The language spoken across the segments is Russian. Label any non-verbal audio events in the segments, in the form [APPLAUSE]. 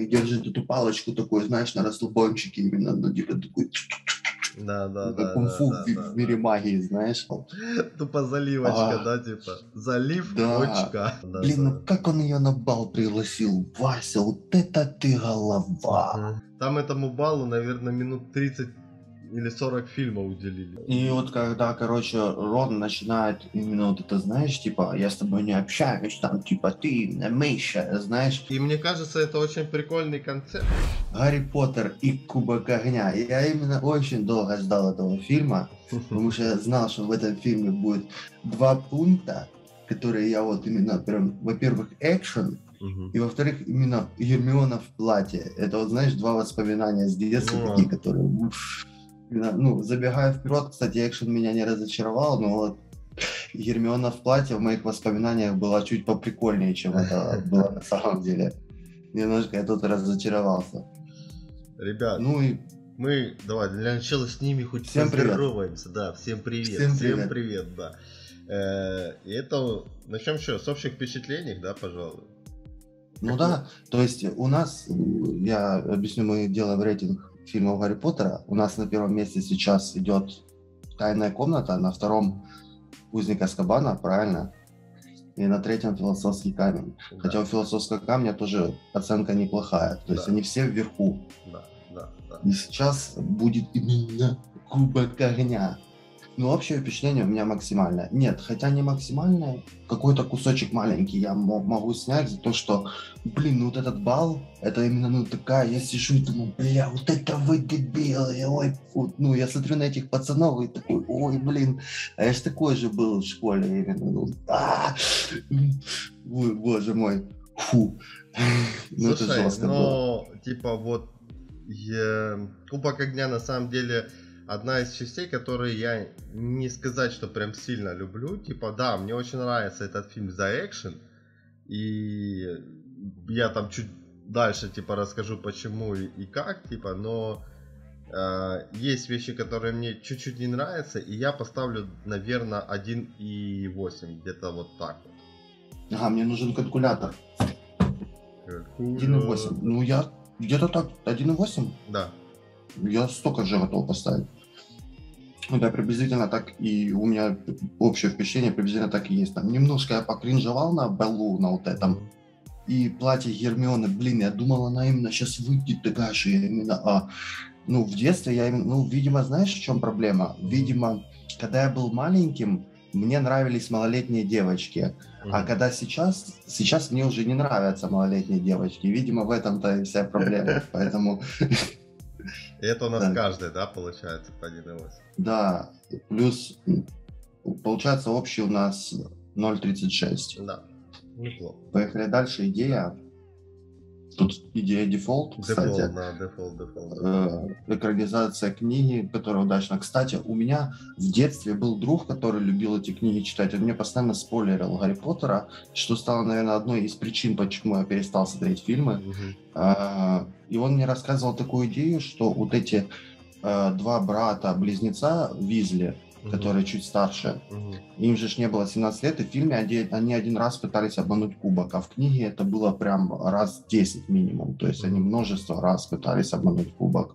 и держит эту палочку такой, знаешь, на расслабончике именно, ну, типа такой... Да, да, как да. кунг-фу да, в, да, в мире да. магии, знаешь. Тупо заливочка, А. да, типа. Залив, Да. очка. Да, Блин, да. ну как он ее на бал пригласил? Вася, вот это ты голова. Там этому балу, наверное, минут 30 или 40 фильма уделили. И вот когда, короче, Рон начинает именно вот это, знаешь, типа, я с тобой не общаюсь, там, типа, ты Миша, знаешь, И мне кажется, это очень прикольный концепт. Гарри Поттер и Кубок Огня. Я именно очень долго ждал этого фильма, потому что я знал, что в этом фильме будет два пункта, которые я вот именно прям, во-первых, экшен, и во-вторых, именно Гермиона в платье. Это вот, знаешь, два воспоминания с детства Ну. такие, которые... уф. Ну, забегая вперед, кстати, экшен меня не разочаровал, но вот Гермиона в платье в моих воспоминаниях была чуть поприкольнее, чем это [LAUGHS] было на самом деле. Немножко я тут разочаровался. Ребят, Ну и мы, давай, для начала с ними хоть Всем поздороваемся. Да, всем привет. Всем Всем привет. привет, да. Э, И это, начнем что, с общих впечатлений, да, пожалуй? Ну Как да, то есть у нас, я объясню, мы делаем рейтинг фильмов Гарри Поттера. У нас на первом месте сейчас идет «Тайная комната», на втором «Узник Аскабана», правильно? И на третьем «Философский камень». Да, Хотя у «Философского камня» тоже оценка неплохая. То есть Да. они все вверху. да, да, да. И сейчас будет именно Кубок огня. Ну, общее впечатление у меня максимальное. Нет, хотя не максимальное, какой-то кусочек маленький я мо- могу снять за то, что, блин, ну вот этот бал, это именно, ну, такая, я сижу и думаю, бля, вот это вы дебилы, ой, фу». ну, я смотрю на этих пацанов и такой, ой, блин, а я ж такой же был в школе, именно, ну, а, ой, боже мой, фу. [LAUGHS] Ну, это жестко было. но, типа, вот, Кубок огня, на самом деле, одна из частей, которые я не сказать, что прям сильно люблю. Типа, да, мне очень нравится этот фильм за экшен. И я там чуть дальше, типа, расскажу, почему и, и как, типа, но э, есть вещи, которые мне чуть-чуть не нравятся, и я поставлю, наверное, 1,8, где-то вот так вот. Ага, мне нужен калькулятор. 1,8. Ну, я где-то так, 1,8? Да. Я столько же готов поставить. Ну да, приблизительно так и у меня общее впечатление приблизительно так и есть. Там немножко я покринжевал на Беллу, на вот этом. И платье Гермионы, блин, я думал, она именно сейчас выйдет такая же, именно, а, ну, в детстве я, именно- ну, видимо, знаешь, в чем проблема? Видимо, когда я был маленьким, мне нравились малолетние девочки. А когда сейчас, сейчас мне уже не нравятся малолетние девочки. Видимо, в этом-то и вся проблема. [LAUGHS] Поэтому, это у нас Да. каждый, да, получается, по 1,8? да, плюс, получается, общий у нас 0,36. Да, неплохо. Поехали дальше. Идея. Тут идея дефолт, кстати. Дефолт, да, дефолт, дефолт. Э, экранизация книги, которая удачна. Кстати, у меня в детстве был друг, который любил эти книги читать. Он мне постоянно спойлерил Гарри Поттера, что стало, наверное, одной из причин, почему я перестал смотреть фильмы. Мгм. А, И он мне рассказывал такую идею, что вот эти э, два брата-близнеца Визли, Мгм. которые чуть старше, им же ж не было 17 лет, и в фильме они, они один раз пытались обмануть кубок, а в книге это было прям раз 10 минимум. То есть они множество раз пытались обмануть кубок.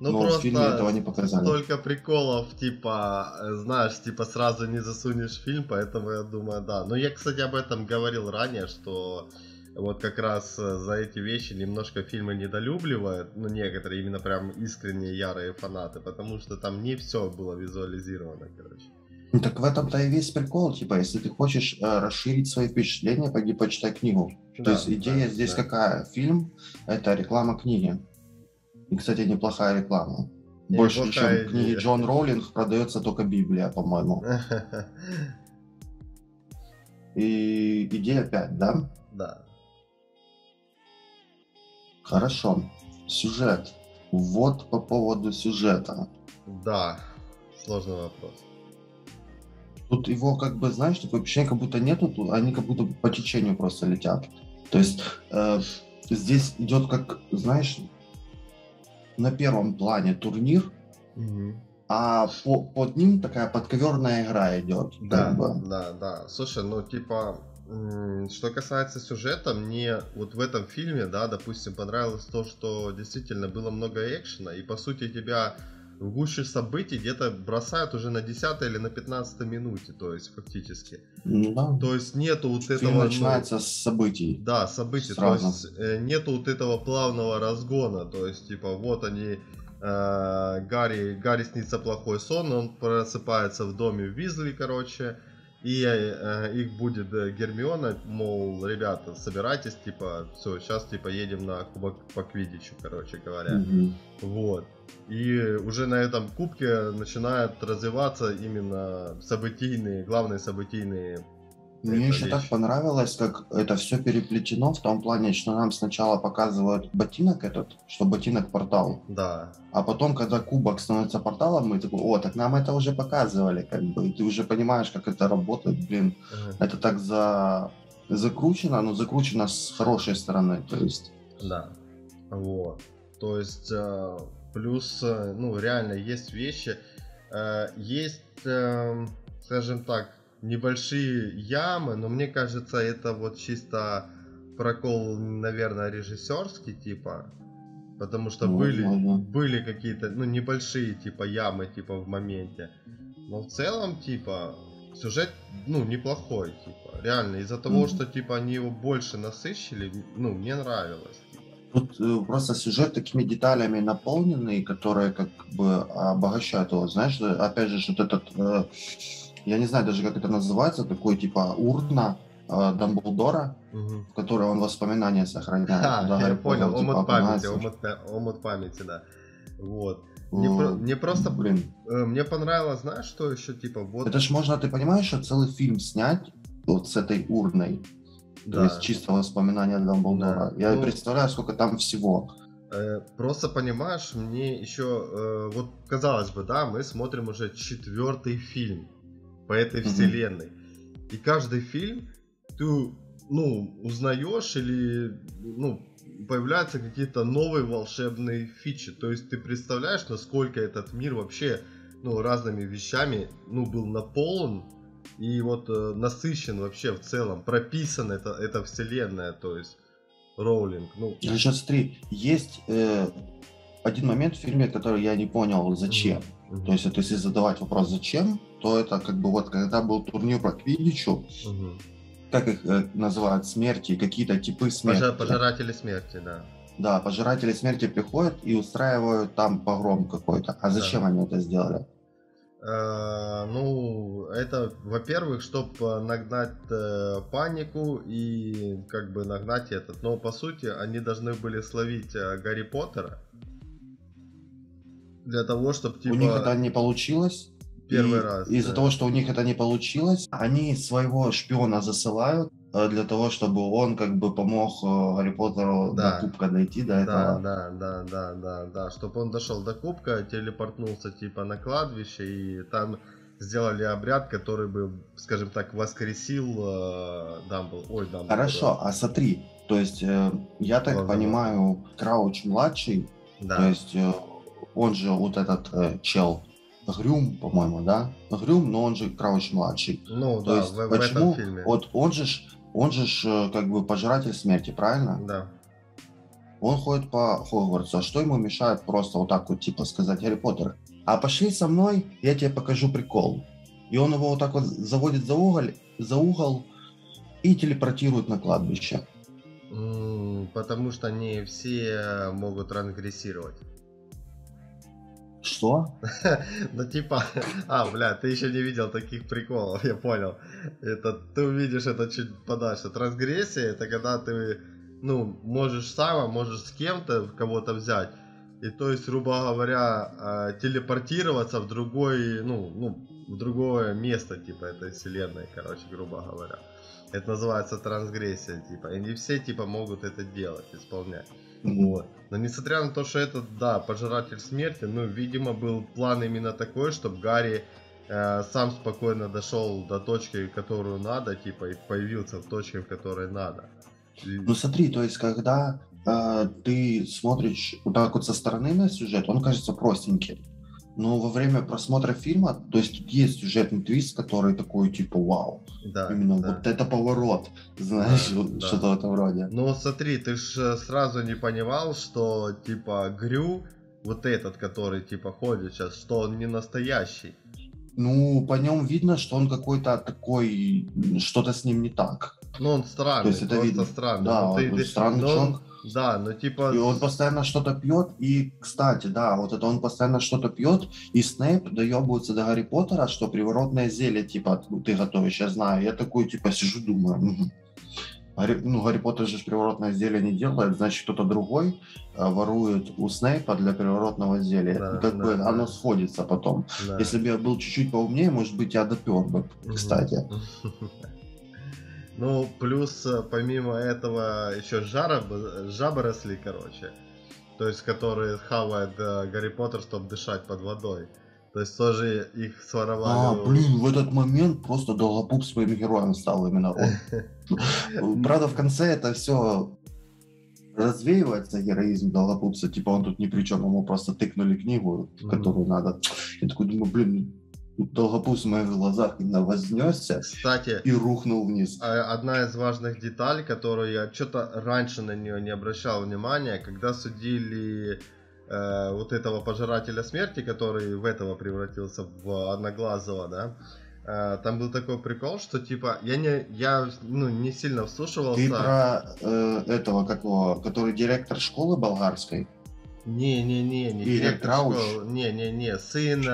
Ну но в просто фильме этого не показали. столько приколов, типа, знаешь, типа сразу не засунешь фильм, поэтому я думаю, да. Но я, кстати, об этом говорил ранее, что вот как раз э, за эти вещи немножко фильмы недолюбливают, ну некоторые именно прям искренние ярые фанаты, потому что там не все было визуализировано, короче. Ну, так в этом-то и весь прикол. Типа, если ты хочешь э, расширить свои впечатления, пойди почитай книгу. То Да, есть идея да, здесь да. какая? Фильм — это реклама книги. И, кстати, неплохая реклама. И Больше, чем книги идея. Джон Роулинг, продается только Библия, по-моему. [LAUGHS] И идея 5, да? Да. Хорошо. Сюжет. Вот по поводу сюжета. Да. Сложный вопрос. Тут его как бы, знаешь, такое впечатление, как будто нету, тут они как будто по течению просто летят. То есть э, здесь идет как, знаешь, на первом плане турнир, а по, под ним такая подковерная игра идет. Да, как бы. да, да. Слушай, ну типа, Что касается сюжета, мне вот в этом фильме, да, допустим, понравилось то, что действительно было много экшена, и по сути тебя в гуще событий где-то бросают уже на 10 или на 15 минуте, то есть фактически. Ну да. То есть нету вот Фильм этого... ну, начинается с событий. Да, событий. Сразу. То есть э, нету вот этого плавного разгона. То есть, типа, вот они. э, Гарри, Гарри снится плохой сон, он просыпается в доме Визли, короче. И э, их будет э, Гермиона, мол, ребята, собирайтесь, типа, все, сейчас, типа, едем на кубок по квидичу, короче говоря. Мгм. Вот. И уже на этом кубке начинают развиваться именно событийные, главные событийные Мне еще так вещь. понравилось, как это все переплетено в том плане, что нам сначала показывают ботинок этот, что ботинок портал, Да, а потом, когда кубок становится порталом, мы такой, о, так нам это уже показывали, как бы, и ты уже понимаешь, как это работает, блин, Мгм. это так за закручено, но закручено с хорошей стороны, то есть, Да. Вот. То есть, э, плюс, э, ну, реально есть вещи, э, есть, эм, скажем так, небольшие ямы, но мне кажется, это вот чисто прокол, наверное, режиссерский, типа, потому что Ну, были, возможно. были какие-то, ну, небольшие, типа, ямы, типа, в моменте. Но в целом, типа, сюжет, ну, неплохой, типа, реально, из-за того, Мгм. что, типа, они его больше насыщили, ну, мне нравилось. Тут э, просто сюжет такими деталями наполненный, которые как бы обогащают его. Знаешь, э, опять же, вот этот, э, я не знаю даже, как это называется, такой типа урна э, Дамблдора, Мгм. в которой он воспоминания сохраняет. А, Куда я понял, типа, омут памяти, омут, омут памяти, да. Вот. Мне, Э, про- мне просто, Блин, э, мне понравилось, знаешь, что еще, типа, вот, это ж можно, ты понимаешь, что целый фильм снять вот с этой урной, то да, есть чисто воспоминания Дамблдора. Да. Я Ну, представляю, сколько там всего. э, просто понимаешь, мне еще, э, вот, казалось бы, да, мы смотрим уже четвертый фильм по этой вселенной, и каждый фильм ты, ну, узнаешь или, ну, появляются какие-то новые волшебные фичи, то есть ты представляешь, насколько этот мир вообще, ну, разными вещами, ну, был наполнен и вот э, насыщен вообще в целом, прописан это, эта вселенная, то есть Роулинг, ну, Сейчас смотри, есть э, один момент в фильме, который я не понял, зачем. Мгм. То есть, это если задавать вопрос «зачем?», то это как бы вот когда был турнир по квиддичу, Мгм. как их э, называют, смерти, какие-то типы смерти. Пожа- пожиратели смерти, да. Да, пожиратели смерти приходят и устраивают там погром какой-то. А зачем они это сделали? Э, ну, это, во-первых, чтобы нагнать э, панику и как бы нагнать этот. Но по сути они должны были словить э, Гарри Поттера для того, чтобы типа У них это не получилось. Первый и раз. Из-за да. того, что у них это не получилось, они своего шпиона засылают э, для того, чтобы он как бы помог э, Гарри Поттеру Да. до кубка дойти до Да, этого. да, да, да, да, да, чтобы он дошел до кубка, телепортнулся типа на кладбище и там сделали обряд, который бы, скажем так, воскресил э, Дамбл, ой, Дамблдора. Хорошо, а смотри, то есть э, я так Ладно. понимаю, Крауч младший, Да. то есть э, он же вот этот э, чел Грюм, по-моему, да? Грюм, но он же Крауч младший. ну То да, есть в, в почему? этом фильме. Вот он же он же э, как бы пожиратель смерти, правильно? Да. Он ходит по Хогвартсу, а что ему мешает просто вот так вот типа сказать Гарри Поттер? А пошли со мной, я тебе покажу прикол. И он его вот так вот заводит за угол, за угол и телепортирует на кладбище. Потому что не все могут трансгрессировать. Что? [LAUGHS] Ну типа, а, бля, ты еще не видел таких приколов, я понял. Это ты увидишь это чуть подальше. Трансгрессия это когда ты, ну, можешь сам, а можешь с кем-то кого-то взять. И то есть, грубо говоря, э, телепортироваться в другой, ну, ну, в другое место, типа, этой вселенной, короче, грубо говоря. Это называется трансгрессия, типа. И не все, типа, могут это делать, исполнять. Вот. Но несмотря на то, что это, да, пожиратель смерти, ну, видимо, был план именно такой, чтобы Гарри э, сам спокойно дошел до точки, которую надо, типа, и появился в точке, в которой надо. И- Ну смотри, то есть когда э, ты смотришь вот так вот со стороны на сюжет, он кажется простеньким. Но во время просмотра фильма, то есть тут есть сюжетный твист, который такой типа вау. Да, Именно да. вот это поворот, знаешь, Да, вот да. что-то в этом роде. Ну смотри, ты ж сразу не понимал, что типа Грю, вот этот, который типа ходит сейчас, что он не настоящий. Ну, по нем видно, что он какой-то такой, что-то с ним не так. Ну он странный, То есть это просто видно. странный. Да, Ну, ты- он ты- странный но он- чувак. Да, ну типа... И он постоянно что-то пьет, и, кстати, да, вот это он постоянно что-то пьет, и Снейп доебывается до Гарри Поттера, что приворотное зелье, типа, ты готовишь, я знаю. Я такой, типа, сижу, думаю, мгм. Гарри, ну, Гарри Поттер же приворотное зелье не делает, значит, кто-то другой э, ворует у Снейпа для приворотного зелья. Да, как да, бы да. оно сходится потом. да. Если бы я был чуть-чуть поумнее, может быть, я допер бы, кстати. [LAUGHS] Ну, плюс, э, помимо этого, еще жара, жабы росли, короче. То есть, которые хавает э, Гарри Поттер, чтобы дышать под водой. То есть, тоже их своровали. А, блин, в этот момент просто Долгопуп своим героем стал именно он. [LAUGHS] Правда, в конце это все развеивается, героизм Долгопупса. Типа он тут ни при чем, ему просто тыкнули книгу, которую надо. Я такой думаю, блин, Долгопупс в моих глазах именно вознесся Кстати, и рухнул вниз. а- одна из важных деталей, которую я что-то раньше на нее не обращал внимания, когда судили э, вот этого пожирателя смерти, который в этого превратился в одноглазого, да, э, там был такой прикол, что типа я не я ну не сильно вслушивался. Ты про э, этого, как его, который директор школы болгарской? Не, не, не, не директор школы. Не, не, не, сын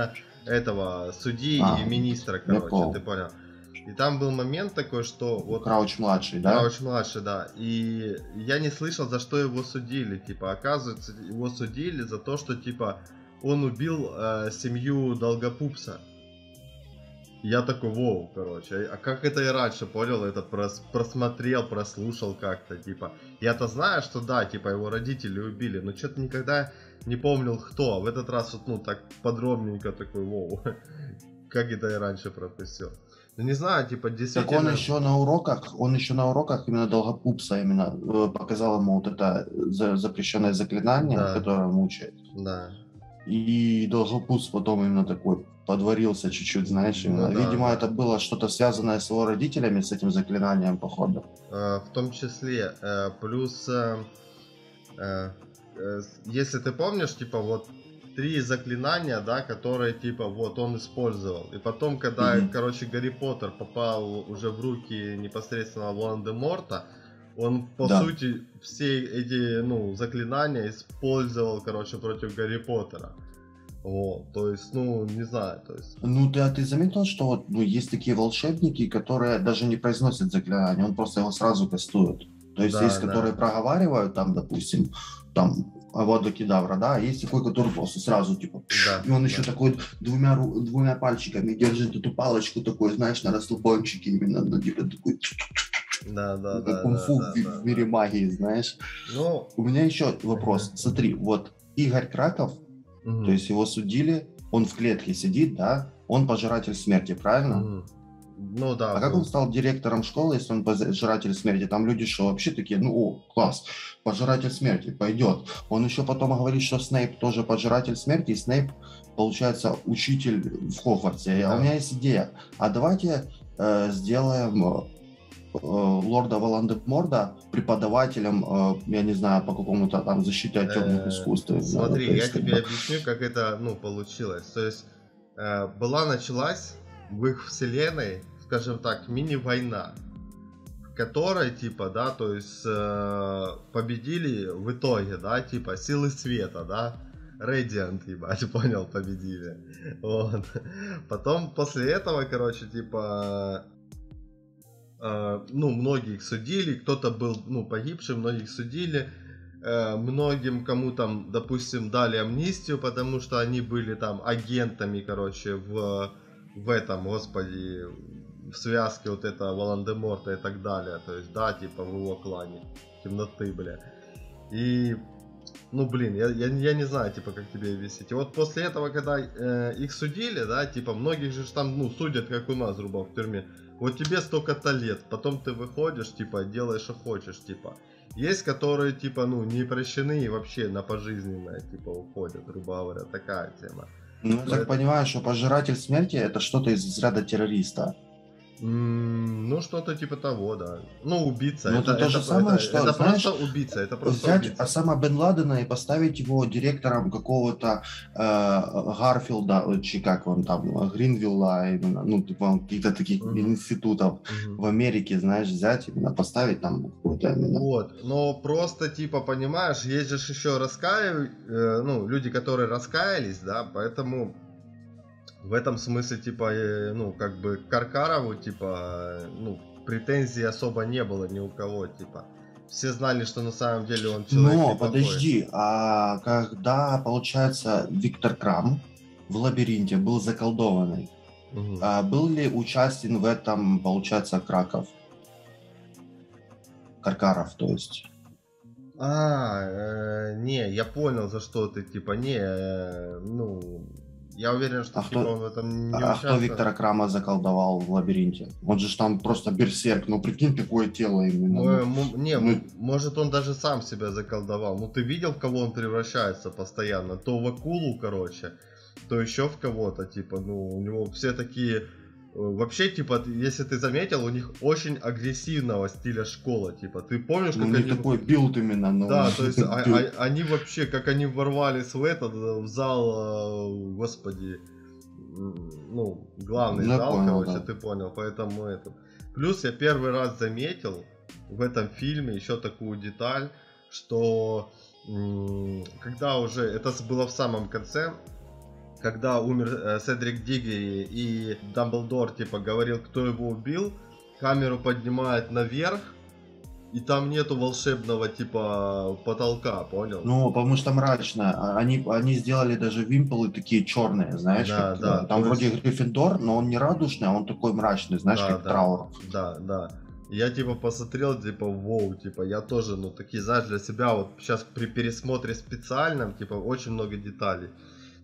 этого судьи А, и министра, короче, ты понял. И там был момент такой, что вот Крауч младший, да? Крауч младший, да. И я не слышал, за что его судили. Типа, оказывается, его судили за то, что типа он убил э, семью Долгопупса. Я такой, воу, короче, а как это я раньше понял, это прос- просмотрел, прослушал как-то, типа. Я-то знаю, что да, типа его родители убили, но что-то никогда не помнил кто. А в этот раз вот, ну, так подробненько такой, воу, [LAUGHS] как это я раньше пропустил. Ну, не знаю, типа, Так действительно... он еще на уроках, он еще на уроках именно Долгопупса именно э, показал ему вот это за- запрещенное заклинание, Да. которое мучает. Да. И Долгопупс потом именно такой подварился чуть-чуть, знаешь, Ну именно. да, Видимо, это было что-то связанное с его родителями, с этим заклинанием, походу. Э, в том числе. Э, плюс, э, э, э, если ты помнишь, типа вот три заклинания, да, которые типа вот он использовал. И потом, когда, Мгм. короче, Гарри Поттер попал уже в руки непосредственно Волан-де-Морта, он, по Да. сути, все эти, ну, заклинания использовал, короче, против Гарри Поттера. Вот, то есть, ну, не знаю, то есть... Ну, ты, а ты заметил, что вот, ну, есть такие волшебники, которые даже не произносят заклинание, он просто его сразу кастует. То есть Да, есть, да. которые проговаривают, там, допустим, там, Авода Кедавра, да, а есть такой, который просто сразу, типа, Да, и он да. еще такой двумя, двумя пальчиками держит эту палочку такой, знаешь, на расслабончике именно, ну, типа, такой, Да, да, как да. кунг-фу да, в, да, в мире да. магии, знаешь. Ну, У меня еще вопрос. Смотри, вот Игорь Краков, мгм. то есть его судили, он в клетке сидит, да, он пожиратель смерти, правильно? Мгм. Ну да. А как он стал директором школы, если он пожиратель смерти? Там люди что, вообще такие, ну, о, класс, пожиратель смерти, пойдет. Он еще потом говорит, что Снейп тоже пожиратель смерти, и Снейп, получается, учитель в Хогвартсе. А Да. у меня есть идея. А давайте э, сделаем э, э, лорда Волан-де-Морда преподавателем, э, я не знаю, по какому-то там защите от темных искусств. Смотри, То я тебе объясню, как это, ну, получилось. То есть, была началась в их вселенной, скажем так, мини-война, в которой, типа, да, то есть, э, победили в итоге, да, типа, силы света, да, Radiant, ебать, [LAUGHS] понял, победили. Вот. Потом после этого, короче, типа, э, ну, многих судили, кто-то был, ну, погибший, многих судили, Э, многим, кому там, допустим, дали амнистию, потому что они были там агентами, короче, в, в этом, господи, в связке вот этого Волан-де-Морта и так далее. То есть, да, типа в его клане темноты, бля. И, ну, блин, я, я, я не знаю, типа, как тебе объяснить. И вот после этого, когда э, их судили, да, типа, многих же там, ну, судят, как у нас, грубо, в тюрьме. Вот тебе столько-то лет, потом ты выходишь, типа, делаешь, что хочешь, типа. Есть, которые, типа, ну, не прощены и вообще на пожизненное, типа, уходят, грубо говоря, такая тема. Ну, я так понимаю, что пожиратель смерти это что-то из разряда террориста. Ну, что-то типа того, да. Ну, убийца. Ну, это, это то же самое, это, что, это знаешь, просто убийца, это просто взять убийца. Осама Бен Ладена и поставить его директором какого-то э, Гарфилда, э, чи как он там, Гринвилла, именно, ну, типа, каких-то таких Мгм. институтов Мгм. в Америке, знаешь, взять, именно поставить там какой-то именно. Вот, но просто, типа, понимаешь, есть же еще раскаив... э, ну, люди, которые раскаялись, да, поэтому в этом смысле, типа, э, ну, как бы Каркарову, типа, э, ну, претензий особо не было ни у кого, типа. Все знали, что на самом деле он человек Но подожди, а когда, получается, Виктор Крам в лабиринте был заколдованный, Мгм. а был ли участен в этом, получается, Краков? Каркаров, то есть. А, э, не, я понял, за что ты, типа, не, э, ну, я уверен, что, А типа, кто- он в этом не А кто участвовал. Виктора Крама заколдовал в лабиринте? Он же там просто берсерк, ну прикинь, какое тело именно. Ну. м- Не, ну- может он даже сам себя заколдовал. Ну ты видел, в кого он превращается постоянно? То в акулу, короче, то еще в кого-то, типа, ну, у него все такие... Вообще, типа, если ты заметил, у них очень агрессивного стиля школа, типа, ты помнишь, Ну, как у них они... такой build именно. Ну, Да, то есть [LAUGHS] а- а- они вообще, как они ворвались в этот, э, в зал, э, господи, ну, главный Я зал, понял, короче, да. ты понял, поэтому это. Плюс я первый раз заметил в этом фильме еще такую деталь, что когда уже, это было в самом конце, когда умер э, Седрик Диггери и Дамблдор, типа, говорил, кто его убил, камеру поднимает наверх, и там нету волшебного, типа, потолка, понял? Ну, потому что мрачно. А Они, они сделали даже вимпелы такие черные, знаешь. Да, как, да, э, Там вроде есть- Гриффиндор, но он не радужный, а он такой мрачный, знаешь, Да, как да. траур. Да, да. Я типа посмотрел, типа, воу, типа, я тоже, ну, такие, знаешь, для себя вот сейчас при пересмотре специальном, типа, очень много деталей.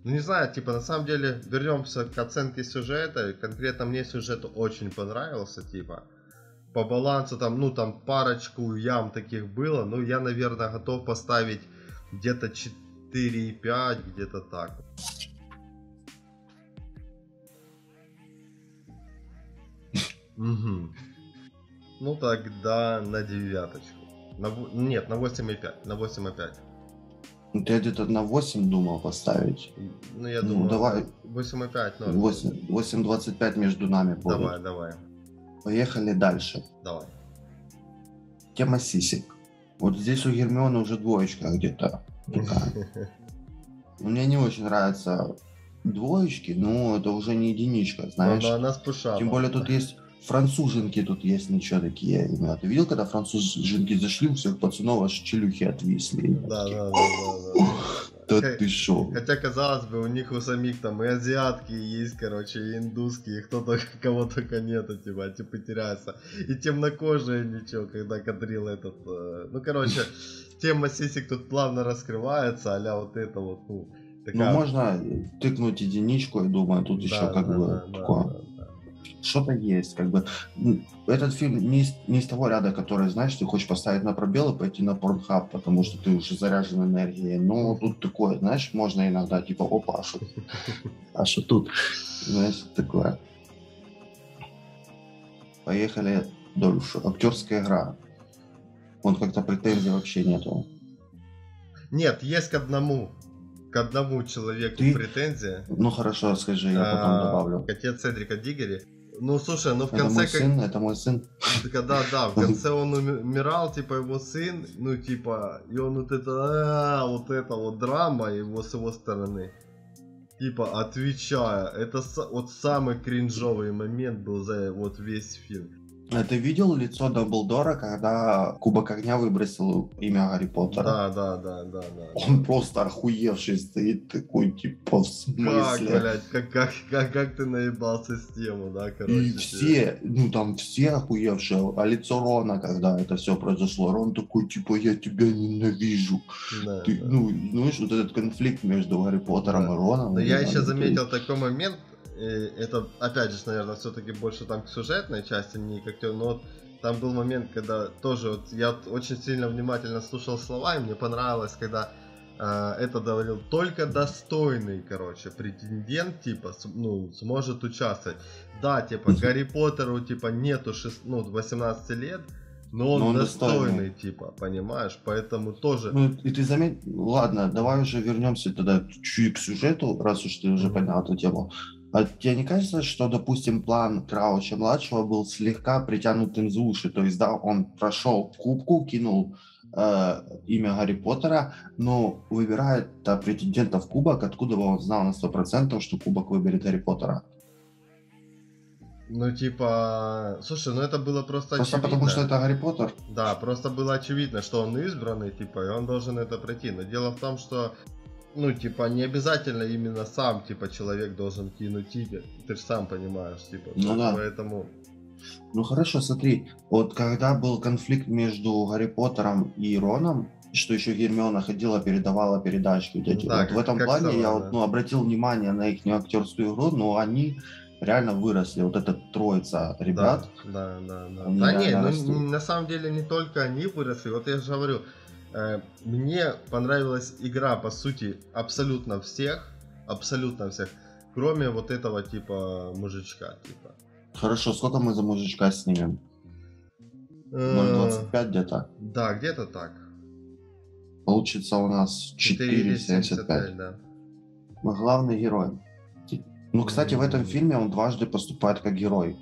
Ну, не знаю, типа, на самом деле, вернемся к оценке сюжета. Конкретно мне сюжет очень понравился, типа. По балансу там, ну, там парочку ям таких было. Ну, я, наверное, готов поставить где-то 4,5, где-то так. Мгм. Ну тогда на девяточку. На, нет, на 8,5. На 8,5. Ну, ты где-то на 8 думал поставить. Ну я Ну, думаю, давай. 8,5 норм. 8, 8.25 между нами будет. Давай, давай, Поехали дальше. давай. Тема сисек. Вот здесь у Гермионы уже двоечка где-то. [LAUGHS] Мне не очень нравятся двоечки, но это уже не единичка, знаешь. Она, она с пушапом. Тем более тут есть француженки, тут есть ничего такие. именно. Ты видел, когда француженки зашли, у всех пацанов аж челюхи отвисли. Да, да, да, да, да. Ты шо? Хотя, казалось бы, у них у самих там и азиатки есть, короче, и индусские, и кто только, [LAUGHS] кого только нету, типа, типа теряется. И темнокожие ничего, когда кадрил этот... э, Ну, короче, [LAUGHS] тема сисек тут плавно раскрывается, а вот это вот, ну, Ну, такая... можно тыкнуть единичку, я думаю, тут еще Да, как да, бы да, такое. да, да. Что-то есть, как бы. Этот фильм не из, не из того ряда, который, знаешь, ты хочешь поставить на пробел и пойти на порнхаб, потому что ты уже заряжен энергией. Но тут такое, знаешь, можно иногда, типа, опа, а что, [LAUGHS] а что тут? Знаешь, такое. Поехали дальше. Актерская игра. Вон как-то претензий вообще нету. Нет, есть к одному. К одному человеку Ты- претензия. Ну хорошо, скажи, я потом А, добавлю. Отец Седрика Диггери. Ну, слушай, ну в Это конце... мой как- сын, это мой сын. [LAUGHS] Когда, да, в конце он уми- [LAUGHS] умирал, типа его сын, ну типа, и он вот это, «А, вот это вот драма его с его стороны. Типа, отвечая, это вот самый кринжовый момент был за вот весь фильм. А ты видел лицо Дамблдора, когда Кубок Огня выбросил имя Гарри Поттера? Да, да, да, да, да. Он просто охуевший стоит такой, типа, в Как, смысле? блядь, как, как, как, как ты наебался с тему, да, короче. И все, ну там все охуевшие, а лицо Рона, когда это все произошло, Рон такой, типа, я тебя ненавижу. Да, Ты, да. ну, знаешь, вот этот конфликт между Гарри Поттером Да. и Роном. Но я еще ну, заметил такой момент, это опять же, наверное, все-таки больше там к сюжетной части, не как те- но вот там был момент, когда тоже вот я очень сильно внимательно слушал слова, и мне понравилось, когда а, это говорил только достойный, короче, претендент, типа, ну, сможет участвовать. Да, типа, Гарри Поттеру, типа, нету 6, ну, 18 лет, но он, но он достойный, достойный, типа, понимаешь? Поэтому тоже... Ну, и ты заметь... Ладно, давай уже вернемся тогда чуть к сюжету, раз уж ты уже mm-hmm. понял эту тему. А тебе не кажется, что, допустим, план Крауча-младшего был слегка притянутым за уши? То есть, да, он прошел кубку, кинул э, имя Гарри Поттера, но выбирает да, претендента в кубок, откуда бы он знал на 100%, что кубок выберет Гарри Поттера? Ну, типа, слушай, ну это было просто Просто очевидно. потому, что это Гарри Поттер? Да, просто было очевидно, что он избранный, типа, и он должен это пройти. Но дело в том, что, ну, типа, не обязательно именно сам, типа, человек должен кинуть тигр. Ты же сам понимаешь, типа. Ну да. Поэтому... Ну хорошо, смотри, вот когда был конфликт между Гарри Поттером и Роном, что еще Гермиона ходила, передавала передачки. Вот эти. Да, вот в этом плане сама, я да. вот, ну, обратил внимание на их актерскую игру, но они реально выросли. Вот эта троица ребят. Да, да, да. Да, да не, ну, на самом деле не только они выросли. Вот я же говорю, мне понравилась игра, по сути, абсолютно всех. Абсолютно всех. Кроме вот этого типа мужичка. Типа. Хорошо, сколько мы за мужичка снимем? 0,25 э, где-то? Да, где-то так. Получится у нас 4,75. Да. Мы главный герой. Ну, кстати, в этом фильме он дважды поступает как герой.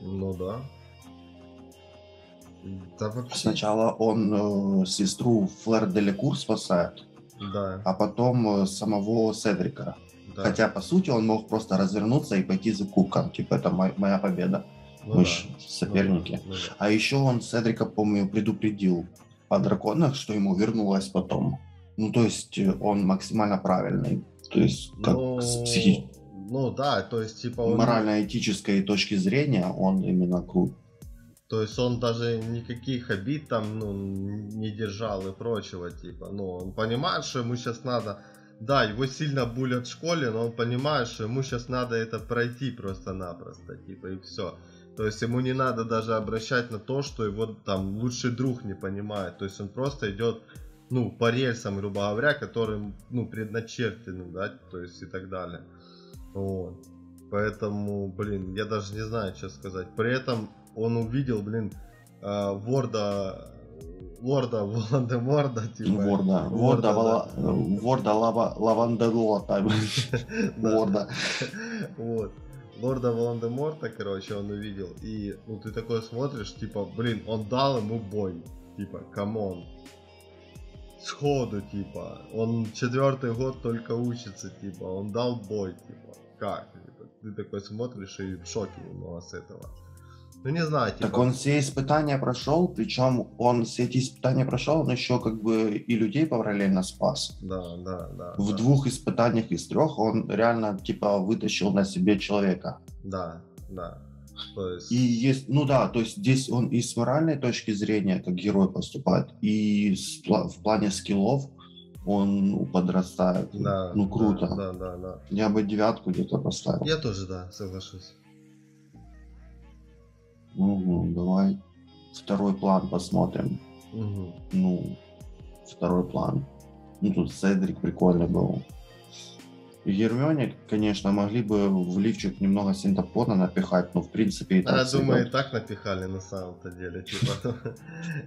Ну да. Да вообще... Сначала он э, сестру Флэр Деликур спасает, да. а потом э, самого Седрика. Да. Хотя, по сути, он мог просто развернуться и пойти за кубком. Типа, это моя, моя победа. Ну, Мы да. соперники. Ну, да. Ну, да. А еще он Седрика, помню, предупредил о драконах, что ему вернулось потом. Ну, то есть э, он максимально правильный. То есть, как Но... с психи... Ну да, то есть типа он... Морально-этической точки зрения он именно крут. То есть он даже никаких обид там ну, не держал и прочего, типа. Ну, он понимает, что ему сейчас надо... Да, его сильно булят в школе, но он понимает, что ему сейчас надо это пройти просто-напросто, типа, и все. То есть ему не надо даже обращать на то, что его там лучший друг не понимает. То есть он просто идет, ну, по рельсам, грубо говоря, которым, ну, предначертанным, да, то есть и так далее. Вот. Поэтому, блин, я даже не знаю, что сказать. При этом он увидел, блин, э, Ворда Ворда Волан-де-Морда, типа. Ворда, Ворда, Ворда, Ворда Лава, Лаванделота, [LAUGHS] Ворда. Вот. Лорда Волан-де-Морта, короче, он увидел. И, ну, ты такой смотришь, типа, блин, он дал ему бой. Типа, come on сходу, типа. Он четвертый год только учится, типа. Он дал бой, типа. Как? Типа, ты такой смотришь и в шоке немного с этого. Ну не знаю, типа... Так он все испытания прошел, причем он все эти испытания прошел, он еще как бы и людей параллельно спас. Да, да, да. В да. двух испытаниях из трех он реально типа вытащил на себе человека. Да, да. То есть... И есть, ну да, то есть здесь он и с моральной точки зрения как герой поступает, и с, в плане скиллов он подрастает. Да, ну круто. Да, да, да, да. Я бы девятку где-то поставил. Я тоже, да, соглашусь. Угу, давай второй план посмотрим. Угу. Ну, второй план. Ну, тут Седрик прикольный был. Гермионе, конечно, могли бы в лифчик немного синтопона напихать, но в принципе и так. Я думаю, и так напихали на самом-то деле, типа.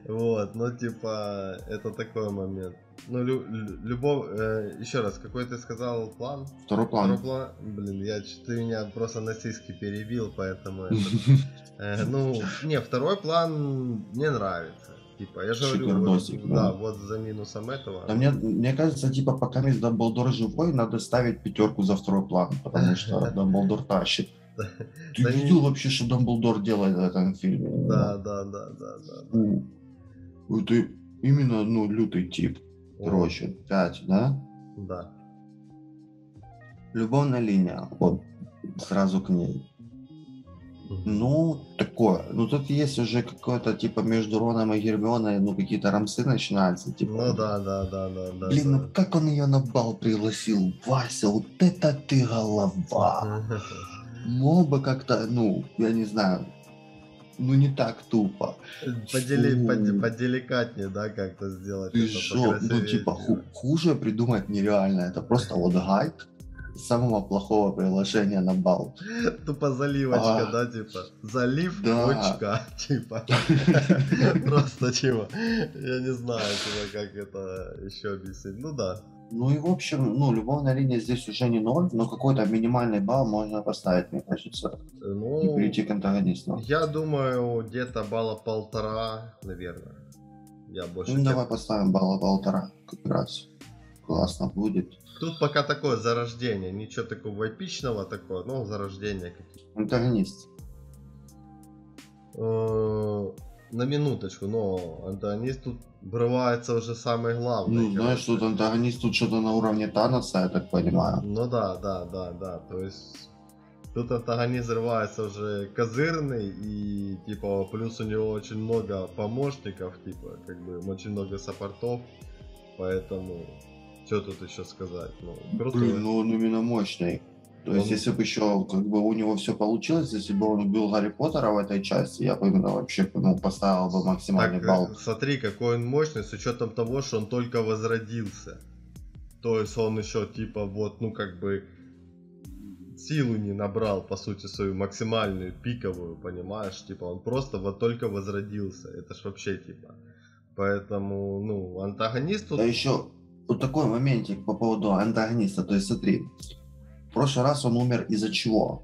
[LAUGHS] Вот, ну типа, это такой момент. Ну, любовь, э, еще раз, какой ты сказал план? Второй план. Второй план, блин, я, ты меня просто насильски перебил, поэтому [LAUGHS] э, Ну, не, второй план мне нравится. Типа, я же говорю, вот, да. вот за минусом этого. Да мне, мне кажется, типа, пока весь Дамблдор живой, надо ставить пятерку за второй план, потому [LAUGHS] что Дамблдор тащит. Ты видел вообще, что Дамблдор делает в этом фильме? Да, да, да, да, да. Это именно, ну, лютый тип. Короче, пять, да? Да. Любовная линия, вот, сразу к ней. Ну, такое. Ну, тут есть уже какое-то, типа, между Роном и Гермионой, ну, какие-то рамсы начинаются, типа. Ну, да, да, да, да, да. Блин, да. ну, как он ее на бал пригласил? Вася, вот это ты голова. [LAUGHS] Мог бы как-то, ну, я не знаю, ну не так тупо. Подели, под- поделикатнее, да, как-то сделать Ты это шо? Ну, типа, ху- хуже придумать нереально. Это просто [LAUGHS] вот гайд самого плохого приложения на бал. Тупо заливочка, А. да, типа. Залив, Да. точка, [LAUGHS] типа. [LAUGHS] Просто типа. Я не знаю, типа, как это еще объяснить. Ну да. Ну и в общем, ну, любовная линия здесь уже не ноль, но какой-то минимальный балл можно поставить, мне кажется, и Ну, перейти к антагонисту. я думаю, где-то балла полтора, наверное. Я больше Ну, давай поставим балла полтора, как раз. Классно будет. Тут пока такое зарождение, ничего такого эпичного такого, но зарождение какие Антагонист. На минуточку, но антагонист тут врывается уже самый главный. Ну, знаешь, тут антагонист тут что-то на уровне Таноса, я так понимаю. Ну да, да, да, да. То есть тут антагонист взрывается уже козырный и типа плюс у него очень много помощников, типа как бы очень много саппортов, поэтому что тут еще сказать? Ну, крутой. Блин, ну он именно мощный. То есть, Он- если бы еще как бы у него все получилось, если бы он убил Гарри Поттера в этой части, я бы именно вообще ну, поставил бы максимальный Так, балл. э, смотри, какой он мощный, с учетом того, что он только возродился. То есть он еще типа вот, ну как бы силу не набрал, по сути, свою максимальную, пиковую, понимаешь? Типа он просто вот только возродился. Это ж вообще типа. Поэтому, ну, антагонист тут... Да еще вот такой моментик по поводу антагониста. То есть, смотри, прошлый раз он умер из-за чего?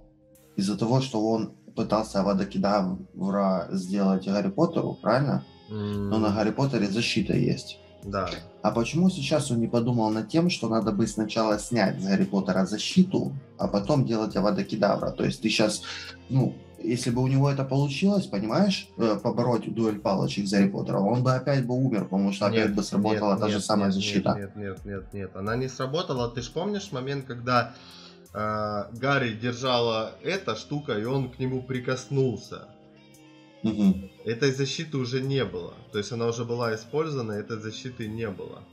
Из-за того, что он пытался Авадокидавра сделать Гарри Поттеру, правильно? Но на Гарри Поттере защита есть. Да. А почему сейчас он не подумал над тем, что надо бы сначала снять с Гарри Поттера защиту, а потом делать Авада Кедавра? То есть ты сейчас, ну, если бы у него это получилось, понимаешь, э, побороть дуэль палочек Гарри Поттером, он бы опять бы умер, потому что опять Нет, бы сработала нет, та же нет, самая нет, защита. Нет, нет, нет, нет, она не сработала. Ты ж помнишь момент, когда Гарри держала эта штука, и он к нему прикоснулся? Мгм. Этой защиты уже не было. То есть она уже была использована, этой защиты не было.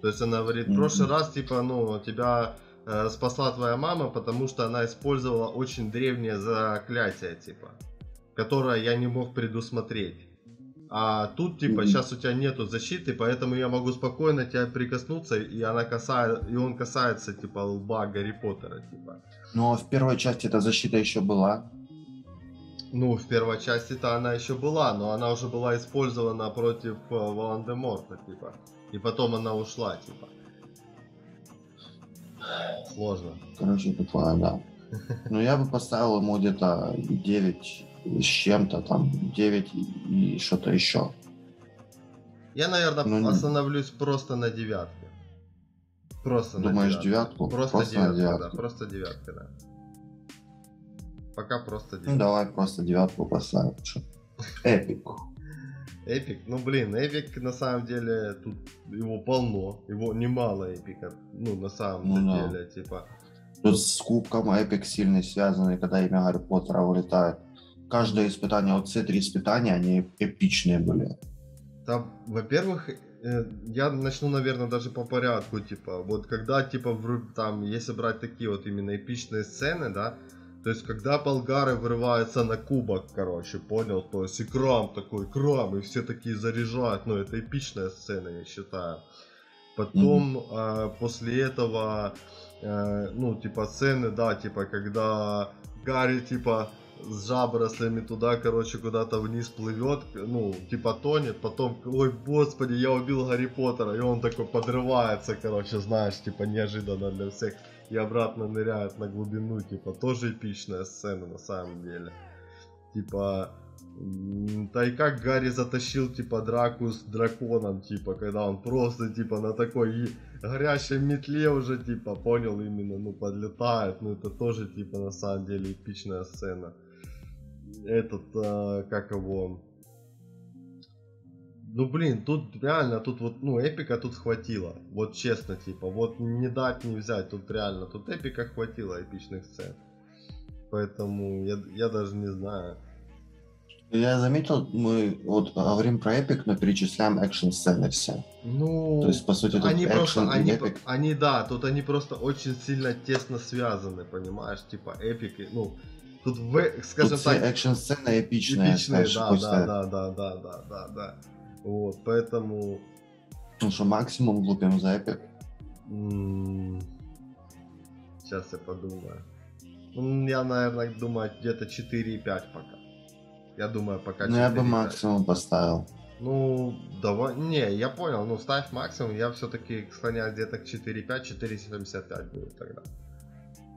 То есть она говорит, в прошлый раз, типа, ну, тебя э, спасла твоя мама, потому что она использовала очень древнее заклятие, типа, которое я не мог предусмотреть. А тут, типа, сейчас у тебя нету защиты, поэтому я могу спокойно тебя прикоснуться, и она касает, и он касается, типа, лба Гарри Поттера, типа. Но в первой части эта защита еще была. Ну, в первой части-то она еще была, но она уже была использована против э, Волан-де-Морта, типа. И потом она ушла, типа. Сложно. Короче, такое, да. [LAUGHS] Но я бы поставил ему где-то 9 с чем-то, там 9 и, и что-то еще. Я, наверное, Ну, остановлюсь просто на девятке. Просто Думаешь, на девятку? Просто, Просто на девятка, да. девятку. Просто девятка, да. Пока просто Ну девятка. давай просто девятку поставим. Эпик. Эпик, ну блин, эпик на самом деле тут его полно, его немало эпиков, ну на самом Ну да. деле, типа. Тут с кубком эпик сильный связанный, когда имя Гарри Поттера вылетает. Каждое испытание, вот все три испытания, они эпичные были. Там, во-первых, э, я начну, наверное, даже по порядку, типа, вот когда, типа, вру- там, если брать такие вот именно эпичные сцены, да, то есть, когда болгары врываются на кубок, короче, понял, то есть, и крам такой, крам, и все такие заряжают, ну, это эпичная сцена, я считаю. Потом, а, после этого, э, ну, типа, сцены, да, типа, когда Гарри, типа, с жаброслями туда, короче, куда-то вниз плывет, ну, типа тонет, потом, ой, господи, я убил Гарри Поттера, и он такой подрывается, короче, знаешь, типа, неожиданно для всех, и обратно ныряет на глубину, типа, тоже эпичная сцена на самом деле. Типа, да и как Гарри затащил, типа, драку с драконом, типа, когда он просто, типа, на такой горящей метле уже, типа, понял именно, ну, подлетает, ну, это тоже, типа, на самом деле эпичная сцена. Этот, а, как его... Ну, блин, тут реально, тут вот, ну, эпика тут хватило. Вот честно, типа, вот не дать, не взять, тут реально, тут эпика хватило эпичных сцен. Поэтому я, я даже не знаю. Я заметил, мы вот говорим про epic, но перечисляем экшн-сцены все. Ну, То есть, по сути, они просто, они, epic. они, да, тут они просто очень сильно тесно связаны, понимаешь, типа epic, и- ну, Тут, в, скажем Тут так, экшн-сцена эпичная. знаешь, да, после- да, да, да, да, да, да, да. Вот, поэтому... Ну что, максимум лупим за epic. Сейчас я подумаю. Я, наверное, думаю, где-то 4,5 пока. Я думаю, пока Ну, я бы 4,5. максимум поставил. Ну, давай. Не, я понял. Ну, ставь максимум. Я все-таки склоняюсь где-то к 4,5, 4,75 будет тогда.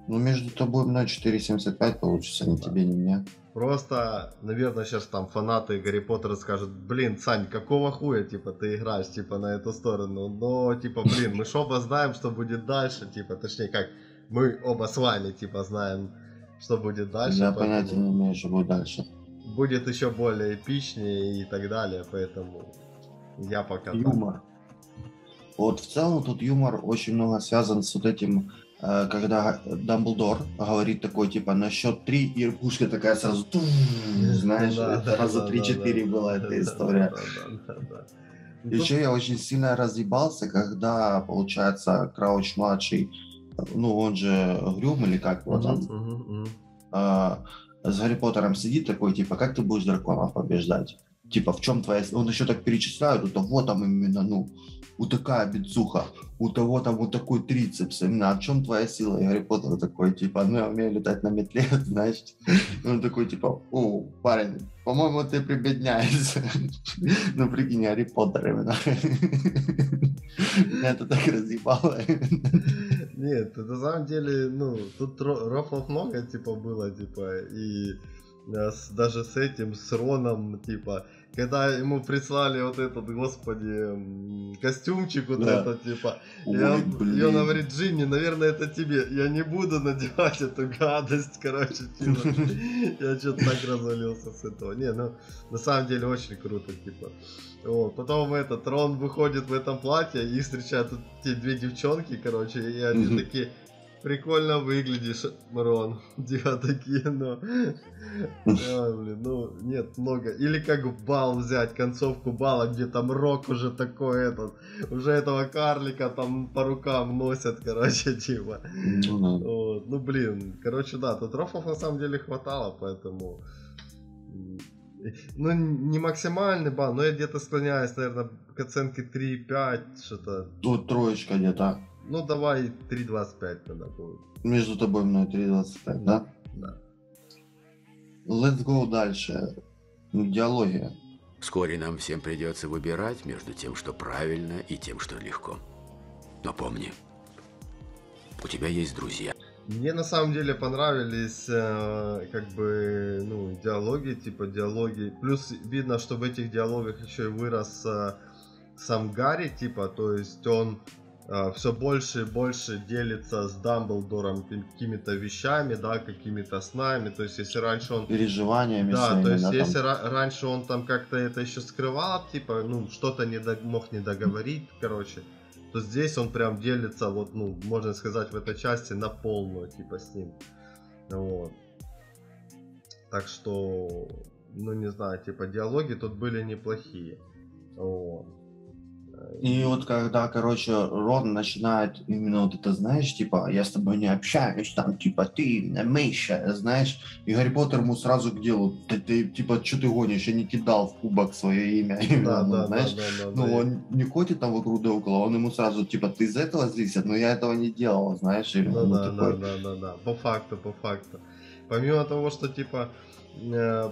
Ну, между тобой и мной 4.75 получится, ни Да. тебе, ни мне. Просто, наверное, сейчас там фанаты Гарри Поттера скажут, блин, Сань, какого хуя, типа, ты играешь, типа, на эту сторону? Но, типа, блин, мы ж оба знаем, что будет дальше, типа, точнее, как, мы оба с вами, типа, знаем, что будет дальше. поэтому понятия не имею, что будет дальше. Будет еще более эпичнее и так далее, поэтому я пока так. Юмор. Вот в целом тут юмор очень много связан с вот этим, когда Дамблдор говорит такой, типа, на счет три, и пушка такая сразу, знаешь, Да, да, раза да, 3-4 да, была да, эта да, история. да, да, да, да. Ну, Еще я очень сильно разъебался, когда, получается, Крауч-младший, ну, он же Грюм или как его там, мгм, мгм. а, с Гарри Поттером сидит такой, типа, как ты будешь драконов побеждать? Типа, в чем твоя... Он еще так перечисляет, у того там именно, ну, у такая бицуха, у того там вот такой трицепс, именно, а в чем твоя сила? И Гарри Поттер такой, типа, ну, я умею летать на метле, [LAUGHS] знаешь. И Он такой, типа, о, парень, по-моему, ты прибедняешься. [LAUGHS] Ну, прикинь, Гарри Поттер именно. Меня [LAUGHS] это так разъебало. Нет, на самом деле, ну, тут ро- рофлов много, типа, было, типа, и с- даже с этим, с Роном, типа, когда ему прислали вот этот, господи, костюмчик вот Да. этот, типа, Ой, я, и он блин. говорит, Джинни, наверное, это тебе. Я не буду надевать эту гадость, короче, типа. [LAUGHS] Я что-то так развалился с этого. Не, ну, на самом деле очень круто, типа. Вот. Потом этот Рон выходит в этом платье, и тут те две девчонки, короче, и они такие, прикольно выглядишь, Рон. [LAUGHS] Такие, ну... А, блин, ну, нет, много. Или как бал взять, концовку бала, где там рок уже такой этот, уже этого карлика там по рукам носят, короче, [LAUGHS] типа. Ну, да. Вот, ну, блин, короче, да, тут рофлов на самом деле хватало, поэтому... Ну, не максимальный балл, но я где-то склоняюсь, наверное, к оценке 3,5, что-то. Тут троечка где-то. Ну, давай 3,25 тогда будет. Между тобой и мной 3.25, да? Да. Let's go дальше. Диалоги. Вскоре нам всем придется выбирать между тем, что правильно, и тем, что легко. Но помни, у тебя есть друзья. Мне на самом деле понравились э, как бы ну диалоги, типа диалоги. Плюс видно, что в этих диалогах еще и вырос э, сам Гарри, типа, то есть он все больше и больше делится с Дамблдором какими-то вещами, да, какими-то снами. То есть если раньше он Переживаниями да, своими, то есть да, там. если ра- раньше он там как-то это еще скрывал, типа, ну, что-то не дог- мог не договорить, короче, то здесь он прям делится, вот, ну, можно сказать, в этой части на полную, типа, с ним. Вот. Так что, ну, не знаю, типа, диалоги тут были неплохие. Вот. И вот когда, короче, Рон начинает именно вот это, знаешь, типа, я с тобой не общаюсь, там, типа, ты Мейша, знаешь, и Гарри Поттер ему сразу к делу, ты, ты, типа, что ты гонишь, я не кидал в кубок свое имя, [LAUGHS] Да, именно, ну, да, да, знаешь, да, да, ну, да. он не ходит там вокруг да около, он ему сразу, типа, ты из этого злишься, но я этого не делал, знаешь, именно, Ну ну, да, да, такой, да, да, да. По факту, по факту. Помимо того, что типа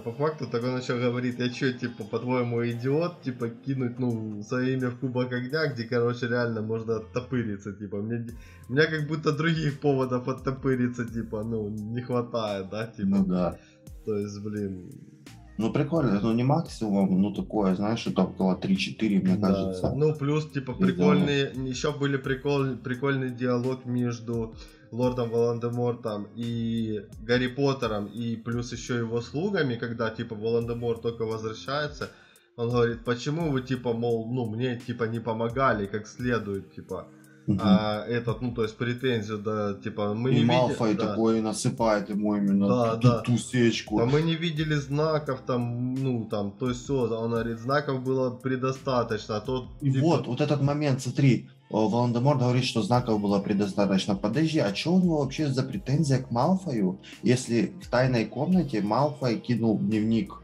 по факту так он еще говорит, я что, типа, по-твоему, идиот, типа, кинуть, ну, свое имя в кубок огня, где, короче, реально можно оттопыриться, типа, мне, у меня как будто других поводов оттопыриться, типа, ну, не хватает, да, типа, ну, да. то есть, блин, Ну, прикольно, ну, не максимум, ну, такое, знаешь, там около 3-4, мне Да, кажется. Ну, плюс, типа, прикольные, еще были прикол, прикольный диалог между Лордом Волан-де-Мортом и Гарри Поттером, и плюс еще его слугами, когда, типа, Волан-де-Морт только возвращается, он говорит, почему вы, типа, мол, ну, мне, типа, не помогали как следует, типа, Мгм. а этот, ну, то есть, претензию, да, типа, мы не и видели... Малфой да. такой насыпает ему именно Да, ту, да. ту сечку. А мы не видели знаков там, ну, там, то есть все, он говорит, знаков было предостаточно, а то... И типа, вот, вот этот момент, смотри, Волан-де-Морт говорит, что знаков было предостаточно. Подожди, а что у него вообще за претензия к Малфою, если в тайной комнате Малфой кинул дневник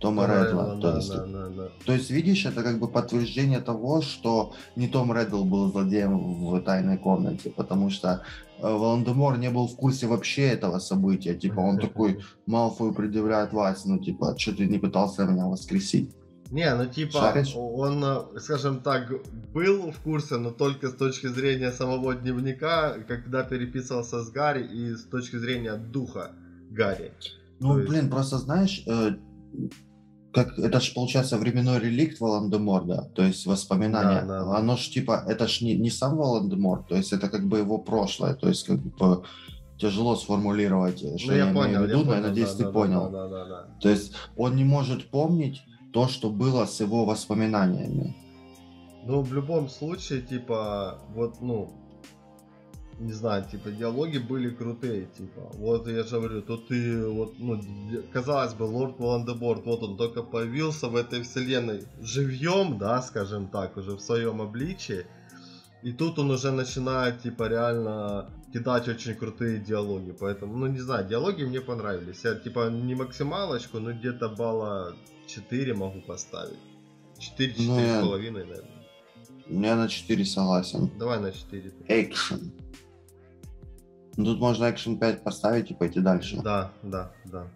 Тома Да, Реддла? да, то, да, есть, да, да, да. то есть, видишь, это как бы подтверждение того, что не Том Реддл был злодеем в тайной комнате, потому что э, Волан-де-Мор не был в курсе вообще этого события. Типа, он такой [LAUGHS] Малфою предъявляет Вась, ну, типа, что ты не пытался меня воскресить? Не, ну типа, Шаришь? он, э, скажем так, был в курсе, но только с точки зрения самого дневника, когда переписывался с Гарри, и с точки зрения духа Гарри. Ну, То есть- блин, просто знаешь, э, как это ж получается временной реликт Волан-де-Морда, то есть воспоминания. Да, да. Оно ж типа, это ж не, не сам Волан-де-Морт, то есть это как бы его прошлое, то есть как бы тяжело сформулировать, э, что ну, я, я, понял, имею в виду, но я надеюсь, да, ты да, понял. Да, да, да, да. То есть он не может помнить то, что было с его воспоминаниями. Ну, в любом случае, типа, вот, ну, не знаю, типа, диалоги были крутые, типа, вот я же говорю, тут ты, вот, ну, казалось бы, лорд Волан-де-Морт, вот он только появился в этой вселенной живьем, да, скажем так, уже в своем обличии, и тут он уже начинает, типа, реально кидать очень крутые диалоги, поэтому, ну, не знаю, диалоги мне понравились, я, типа, не максималочку, но где-то балла 4 могу поставить, 4, Ну, я- 4,5, наверное. Я на 4 согласен. Давай на 4. Экшен. Ну, Тут можно экшен 5 поставить и пойти дальше. Да, да, да.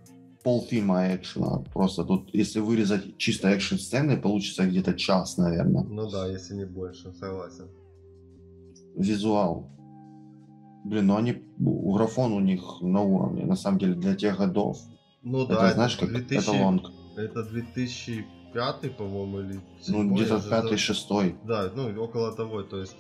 полфильма экшена. Просто тут, если вырезать чисто экшен сцены, получится где-то час, наверное. Ну да, если не больше, согласен. Визуал. Блин, ну они, графон у них на уровне, на самом деле, для тех годов. Ну это, да, знаешь, как 2000 эталон. Это 2005, по-моему, или Ну, 7-й, где-то я же пятый, за- шестой. Да, ну, около того, то есть...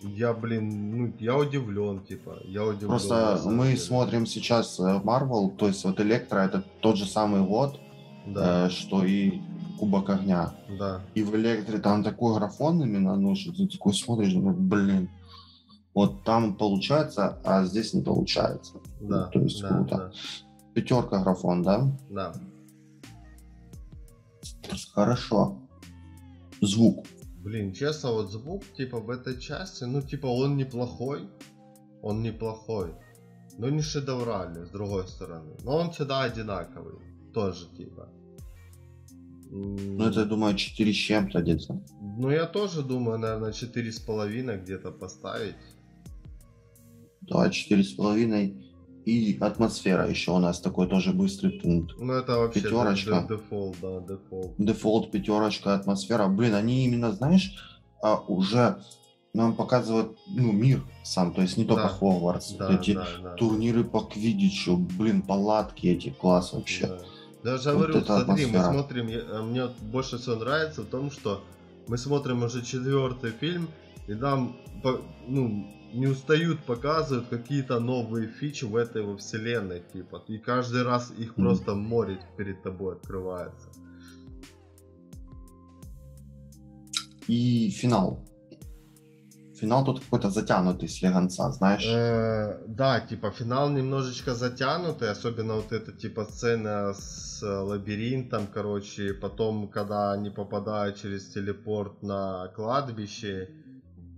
Я, блин, ну, я удивлен, типа, я удивлен. Просто мы деле. смотрим сейчас э, Marvel, то есть вот Электро это тот же самый год, Да, э, что и Кубок Огня. да, И в Электре там такой графон именно, ну, что ты такой смотришь, ну, блин. Вот там получается, а здесь не получается. да, то есть да, круто. да, Пятерка графон, да? да. Хорошо. Звук. Блин, честно, вот звук, типа, в этой части, ну, типа, он неплохой, он неплохой, но не шедевральный, с другой стороны. Но он всегда одинаковый, тоже, типа. Ну, это, я думаю, 4 с чем-то где-то. Ну, я тоже думаю, наверное, четыре с половиной где-то поставить. Да, четыре с половиной. И атмосфера еще у нас такой тоже быстрый пункт. Ну, это вообще Пятерочка. де- дефолт, да, дефолт. Дефолт, пятерочка, атмосфера. Блин, они именно, знаешь, а, уже нам показывают ну, мир сам, то есть не только Да. Хогвартс. Да, Вот эти да, да. турниры по квиддичу, блин, палатки эти, класс вообще. Да. Даже Вот говорю, смотри, мы атмосфера. смотрим, я- а мне больше всего нравится в том, что мы смотрим уже четвертый фильм, и по- ну, не устают показывают какие-то новые фичи в этой во вселенной, типа. И каждый раз их просто море перед тобой открывается. И финал. Финал тут какой-то затянутый с легонца, знаешь. Э, да, типа финал немножечко затянутый, особенно вот эта типа сцена с э, лабиринтом, короче, потом, когда они попадают через телепорт на кладбище,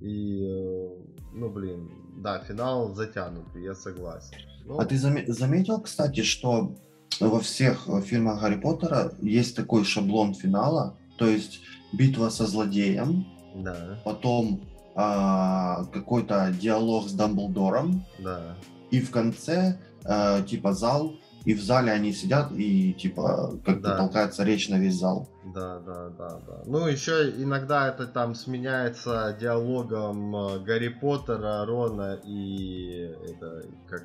и, э, ну блин, да, финал затянутый, я согласен. Ну, А ты заме- заметил, кстати, что во всех э, фильмах Гарри Поттера есть такой шаблон финала, то есть битва со злодеем, Да, потом а, какой-то диалог с Дамблдором, да, и в конце э, типа зал, и в зале они сидят и типа как-то Да. толкается речь на весь зал. да, да, да, да. Ну, еще иногда это там сменяется диалогом э, Гарри Поттера, Рона и это, как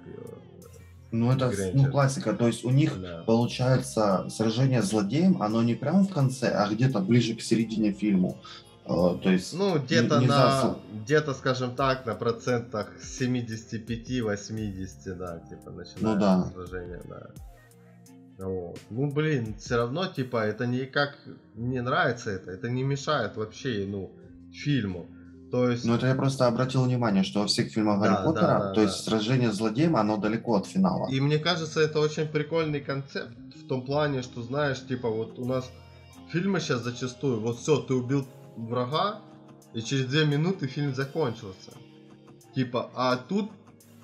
Ну это ну, классика, то есть у них да. получается сражение с злодеем, оно не прямо в конце, а где-то ближе к середине фильму. Э, то есть Ну, где-то на, засу- где-то, скажем так, на процентах 75-80, да, типа, начинается Ну да. сражение, да. Вот. Ну, блин, все равно, типа, это никак не нравится это, это не мешает вообще, ну, фильму. То есть, Ну, это я просто обратил внимание, что во всех фильмах Да, Гарри да, Поттера, да, то есть да. сражение с злодеем, оно далеко от финала. и мне кажется, это очень прикольный концепт в том плане, что, знаешь, типа, вот у нас фильмы сейчас зачастую, вот все, ты убил врага, и через две минуты фильм закончился. Типа, а тут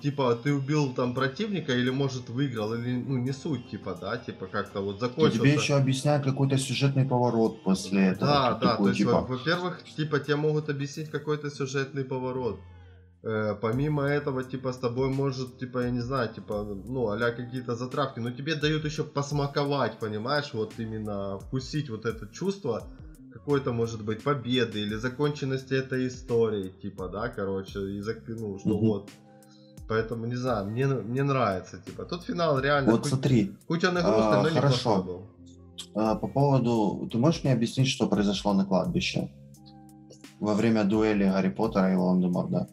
типа, ты убил там противника или, может, выиграл, или, ну, не суть, типа, да, типа, как-то вот закончился. И тебе еще объясняют какой-то сюжетный поворот после этого. Да, да, такой, то есть, типа... во-первых, типа, тебе могут объяснить какой-то сюжетный поворот. Э, помимо этого, типа, с тобой может, типа, я не знаю, типа, ну, а какие-то затравки, но тебе дают еще посмаковать, понимаешь, вот именно вкусить вот это чувство, какой-то, может быть, победы или законченности этой истории, типа, да, короче, и, ну, что mm-hmm. вот, Поэтому, не знаю, мне, мне нравится. Типа, тут финал реально... Вот хоть, смотри. Хоть он и грустный, а, но хорошо. был. А, по поводу... Ты можешь мне объяснить, что произошло на кладбище? Во время дуэли Гарри Поттера и Волан-де-Морда.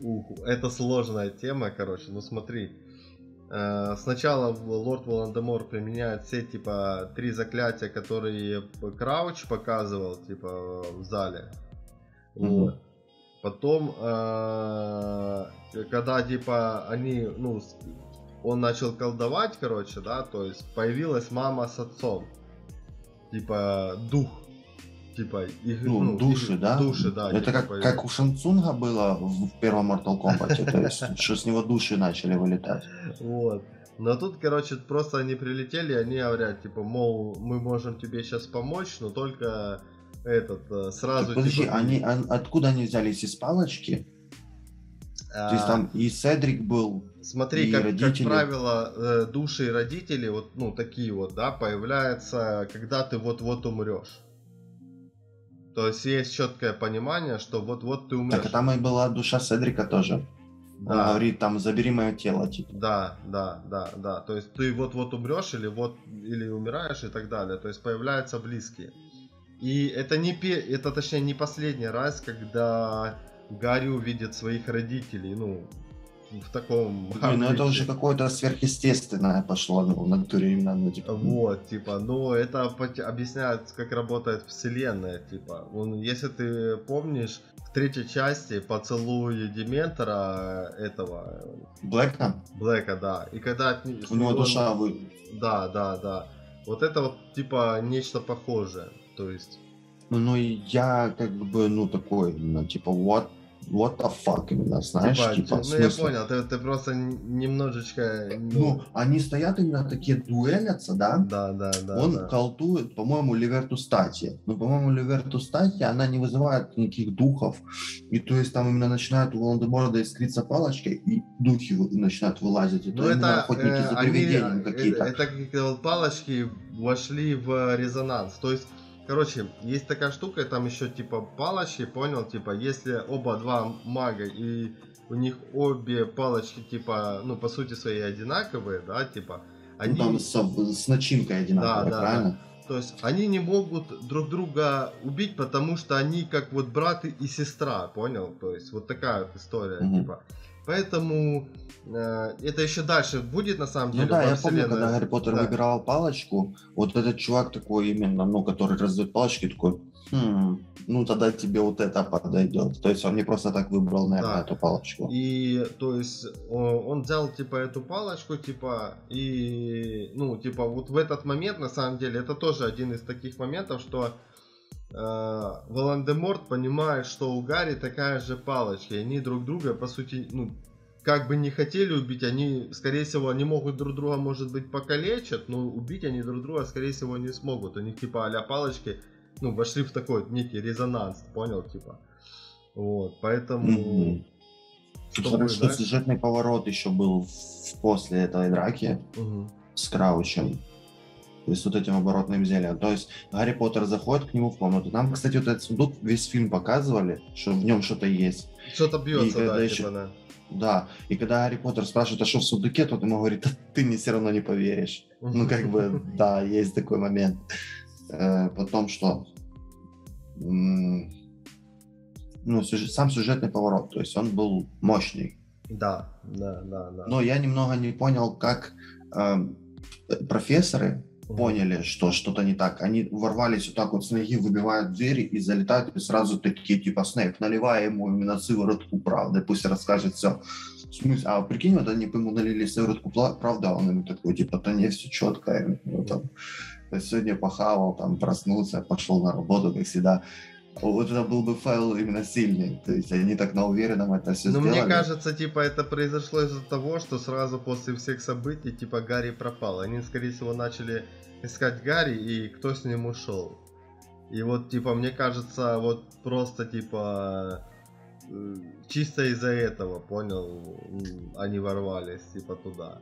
Ух, это сложная тема, короче. Ну смотри. Э, сначала лорд Волан-де-Мор применяет все, типа, три заклятия, которые Крауч показывал, типа, в зале. Mm-hmm. Вот. Потом, э, когда типа они, ну, он начал колдовать, короче, да, то есть появилась мама с отцом, типа дух, типа их, ну, ну души, их, да? Души, да. Это типа, как, как у Шансунга было в первом Mortal Kombat, то есть, [LAUGHS] что с него души начали вылетать. Вот. Но тут, короче, просто они прилетели, они говорят, типа, мол, мы можем тебе сейчас помочь, но только этот э, сразу. Так, подожди, типа... они а, откуда они взялись из палочки? А... То есть там и Седрик был. Смотри, и как, родители. как правило, э, души и родители, вот, ну, такие вот, да, появляются, когда ты вот-вот умрешь. То есть есть четкое понимание, что вот-вот ты умрешь. Так, а там и была душа Седрика тоже. Да. Говорит, там, забери мое тело, типа. Да, да, да, да. То есть ты вот-вот умрешь или вот или умираешь и так далее. То есть появляются близкие. И это не это точнее не последний раз, когда Гарри увидит своих родителей, ну, в таком... Блин, ну это уже какое-то сверхъестественное пошло ну, в натуре именно, ну, типа... Вот, типа, ну это объясняет, как работает вселенная, типа. Он, если ты помнишь, в третьей части поцелуй Дементора этого... Блэка? Блэка, да. И когда... У него он... душа вы... Да, да, да. Вот это вот, типа, нечто похожее. То есть... Ну, ну, я как бы, ну, такой, ну, типа, what what the fuck именно, знаешь, типа, типа Ну, я понял, ты, ты просто немножечко... Ну... ну, они стоят именно такие дуэлятся, да? Да, да, да. Он да. колтует, по-моему, Ливерту Стати. Но, по-моему, Ливерту Стати, она не вызывает никаких духов. И то есть там именно начинают у Волан-де-Морда искриться палочкой, и духи начинают вылазить. Это ну, это, охотники э, за привидением какие-то. Это, это как палочки вошли в резонанс. То есть Короче, есть такая штука, там еще типа палочки, понял? Типа, если оба два мага и у них обе палочки, типа, ну, по сути свои одинаковые, да, типа, ну, они... Ну, там с, с начинкой одинаковая, да, да, правильно? Да. То есть они не могут друг друга убить, потому что они как вот брат и сестра, понял? То есть вот такая вот история, угу. типа. Поэтому э, это еще дальше будет на самом ну деле. Ну да, я вселенной. помню, когда Гарри Поттер да. выбирал палочку, вот этот чувак такой именно, ну, который раздает палочки, такой, хм, ну тогда тебе вот это подойдет. То есть он не просто так выбрал, наверное, да. эту палочку. И то есть он взял типа эту палочку, типа, и ну, типа, вот в этот момент, на самом деле, это тоже один из таких моментов, что Волан-де-Морт понимает, что у Гарри такая же палочка, и они друг друга, по сути, ну, как бы не хотели убить, они, скорее всего, они могут друг друга, может быть, покалечат, но убить они друг друга, скорее всего, не смогут. У них, типа, а палочки, ну, вошли в такой некий резонанс, понял, типа. Вот, поэтому... Mm-hmm. Чтобы, что сюжетный поворот еще был после этой драки угу. с Краучем и с вот этим оборотным зельем. То есть Гарри Поттер заходит к нему в комнату. Нам, кстати, вот этот сундук весь фильм показывали, что в нем что-то есть. Что-то бьется, и да, еще... типа, да. Да, и когда Гарри Поттер спрашивает, а что в сундуке, тот ему говорит, ты мне все равно не поверишь. Ну, как бы, [LAUGHS] да, есть такой момент. Э, потом что? Ну, сам сюжетный поворот, то есть он был мощный. Да, да, да, да. Но я немного не понял, как эм, профессоры поняли, что что-то не так. Они ворвались вот так вот с ноги, выбивают двери и залетают, и сразу такие, типа, Снейп, наливая ему именно сыворотку правды, пусть расскажет все. В смысле, а прикинь, вот они бы ему налили сыворотку правды, а он ему такой, типа, то не все четко. Ну, там, сегодня похавал, там, проснулся, пошел на работу, как всегда. Вот это был бы файл именно сильный. То есть они так на уверенном это все Ну, сделали. мне кажется, типа, это произошло из-за того, что сразу после всех событий, типа, Гарри пропал. Они, скорее всего, начали искать Гарри, и кто с ним ушел. И вот, типа, мне кажется, вот просто, типа, э, чисто из-за этого, понял, они ворвались, типа, туда.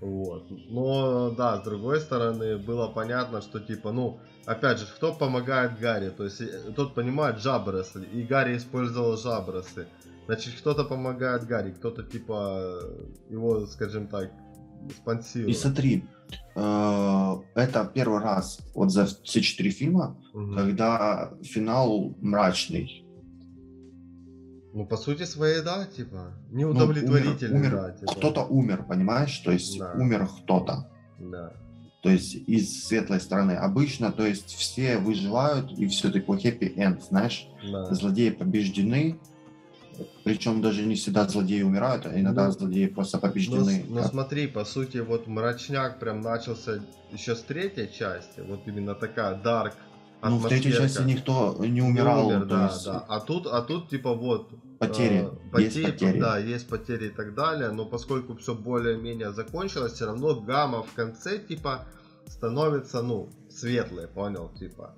Вот. Но, да, с другой стороны, было понятно, что, типа, ну, опять же, кто помогает Гарри? То есть, э, тот понимает жабросы, и Гарри использовал жабросы. Значит, кто-то помогает Гарри, кто-то, типа, его, скажем так, спонсирует. И смотри, э, это первый раз вот за все четыре фильма, Мгм. когда финал мрачный. Ну, по сути своей, да, типа, Ну, неудовлетворительный, умер- да, типа. Кто-то умер, понимаешь? То есть Да. умер кто-то. Да. То есть из светлой стороны. Обычно, то есть все выживают и все такой happy end, знаешь? Да. Злодеи побеждены. Причем даже не всегда злодеи умирают, а иногда Ну, злодеи просто Но, побеждены. но Как- смотри, по сути, вот мрачняк прям начался еще с третьей части, вот именно такая дарк ну, в третьей части никто не умирал. умер, то да, есть да. А тут, а тут типа вот Потери. э, Есть потери. да, есть потери и так далее, но поскольку все более-менее закончилось, все равно гамма в конце типа становится, ну, светлой, понял, типа,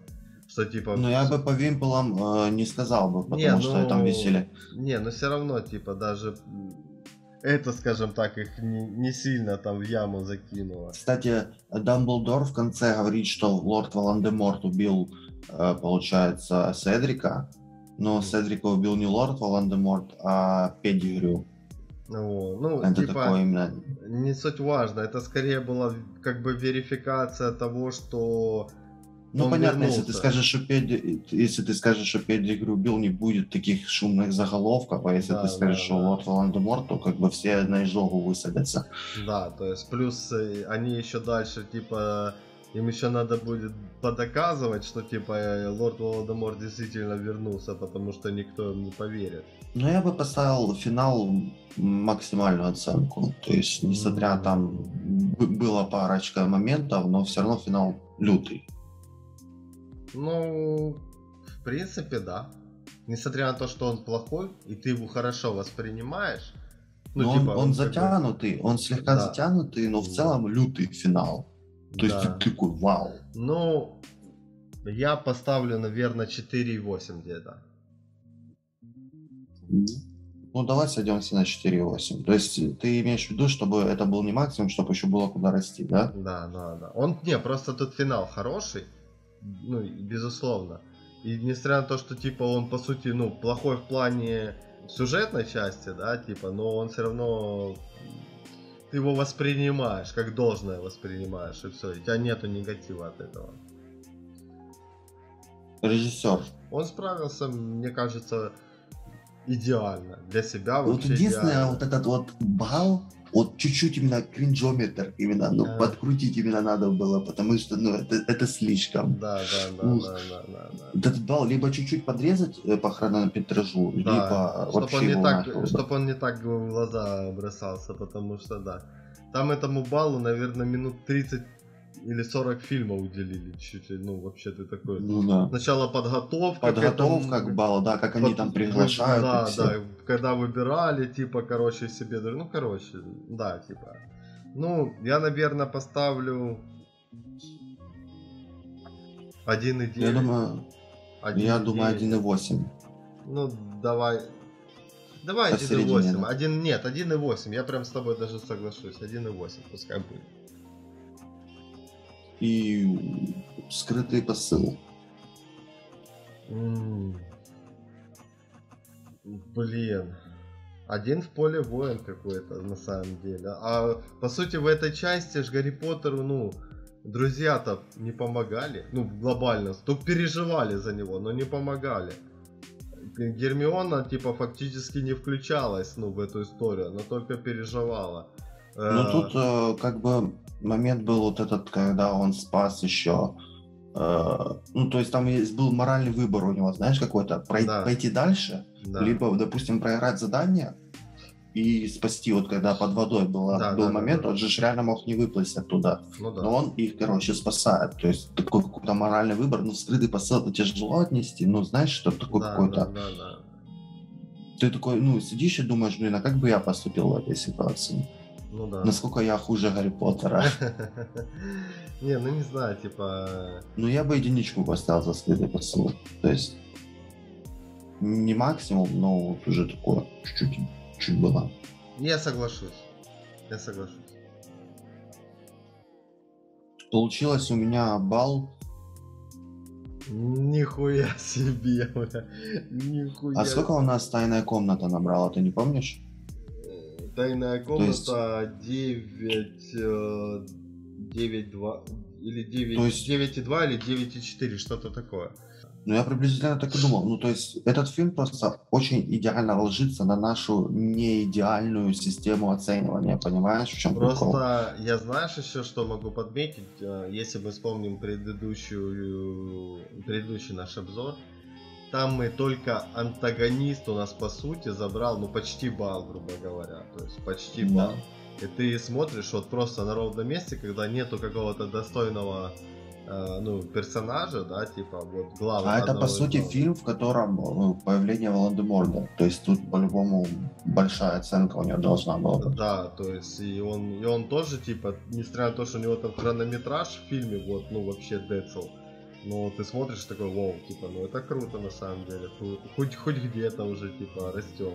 что типа. Но я бы по вимпелам э, не сказал бы, потому Не, что ну, там висели. Не, но все равно, типа, даже это, скажем так, их не, не сильно там в яму закинуло. Кстати, Дамблдор в конце говорит, что лорд Волан-де-Морт убил, э, получается, Седрика. Но Седрика убил не лорд Волан-де-Морт, а Педигрю. Вот. Ну, Это типа, такое именно... не суть важно, это скорее была как бы верификация того, что Ну, он понятно, если ты вернулся. скажешь, что Педи... если ты скажешь, что Педигрю убил, не будет таких шумных заголовков, а если Да, ты скажешь, да, что да. лорд Волан-де-Морт, то как бы все на изжогу высадятся. Да, то есть плюс э, они еще дальше, типа, им еще надо будет подоказывать, что типа э, лорд Володомор действительно вернулся, потому что никто им не поверит. Но я бы поставил финал максимальную оценку. То есть, несмотря там б- была парочка моментов, но все равно финал лютый. Ну, в принципе, да. Несмотря на то, что он плохой, и ты его хорошо воспринимаешь. Ну, но он, типа, он как бы- затянутый, он слегка Да. затянутый, но в целом лютый финал. То есть Да. ты такой, вау. Ну, я поставлю, наверное, 4,8 где-то. Ну, давай сойдемся на 4,8. То есть ты имеешь в виду, чтобы это был не максимум, чтобы еще было куда расти, да? Да, да, да. Он, не, просто тут финал хороший, ну, безусловно. И несмотря на то, что, типа, он, по сути, ну, плохой в плане сюжетной части, да, типа, но он все равно ты его воспринимаешь, как должное воспринимаешь, и все, у тебя нету негатива от этого. Режиссер. Он справился, мне кажется, идеально для себя Вот единственное, идеально. вот этот вот бал, вот чуть-чуть именно кринжометр, именно, ну, Да. подкрутить именно надо было, потому что, ну, это, это слишком. Да, да, да, Ух. да, да, да, да. Этот бал либо чуть-чуть подрезать э, по хронометражу, либо чтобы вообще он, не его так, нахуй. чтоб он не так в глаза бросался, потому что да. Там этому балу, наверное, минут 30 или 40 фильмов уделили чуть ли, ну вообще ты такой. Ну да. Сначала подготовка. к Подготовка этому, к балу, да, как они под- там приглашают. Да, да, когда выбирали, типа, короче, себе, ну, короче, да, типа. Ну, я, наверное, поставлю 1,9. Я думаю, я думаю 1,9. 1,8. Ну, давай. Давай Посередине, 1,8. да. Один, нет, 1,8. Я прям с тобой даже соглашусь. 1,8 пускай будет. И скрытый посыл. М. Блин. Один в поле воин какой-то, на самом деле. А по сути в этой части ж Гарри Поттеру, ну, друзья-то не помогали. Ну, глобально. Только переживали за него, но не помогали. Гермиона, типа, фактически не включалась, ну, в эту историю. Она только переживала. Ну Э, тут э, как бы момент был вот этот, когда он спас еще. э, ну, то есть там есть, был моральный выбор у него, знаешь, какой-то. Прой- Да. Пойти дальше, да. либо, допустим, проиграть задание, и спасти, вот когда под водой была, Да, был да, момент, да. он же реально мог не выплыть оттуда. Ну да. Но он их, короче, спасает. То есть такой какой-то моральный выбор. Ну, скрытый посыл это тяжело отнести. Ну, знаешь, что такое да, какой-то... да, да, да. Ты такой, ну, сидишь и думаешь, блин, а как бы я поступил в этой ситуации? Ну да. Насколько я хуже Гарри Поттера? [LAUGHS] Не, ну не знаю, типа... Ну, я бы единичку поставил за скрытый посыл. То есть не максимум, но вот уже такое чуть-чуть чуть было. Я соглашусь. Я соглашусь. Получилось у меня балл. Нихуя себе, бля. Нихуя. А сколько у нас тайная комната набрала, ты не помнишь? Тайная есть- комната 9... э, 9, 2... Или 9, То есть- 9,2 или 9,4, что-то такое. Ну, я приблизительно так и думал. Ну, то есть, этот фильм просто очень идеально ложится на нашу неидеальную систему оценивания. Понимаешь, в чем прикол? Просто я знаешь еще, что могу подметить, Э, если мы вспомним предыдущую, предыдущий наш обзор, там мы только антагонист у нас по сути забрал, ну почти балл, грубо говоря, то есть почти Да. балл. И ты смотришь вот просто на ровном месте, когда нету какого-то достойного э, ну, персонажа, да, типа вот главного. А это, по сути, главных. фильм, в котором ну, появление Волан-де-Морда. То есть, тут, по-любому, большая оценка у него должна была быть. Да, то есть и он, и он тоже, типа, несмотря на то, что у него там хронометраж в фильме, вот, ну, вообще Децл, но ты смотришь такой, вау, типа, ну это круто на самом деле, хоть, хоть где-то уже, типа, растем.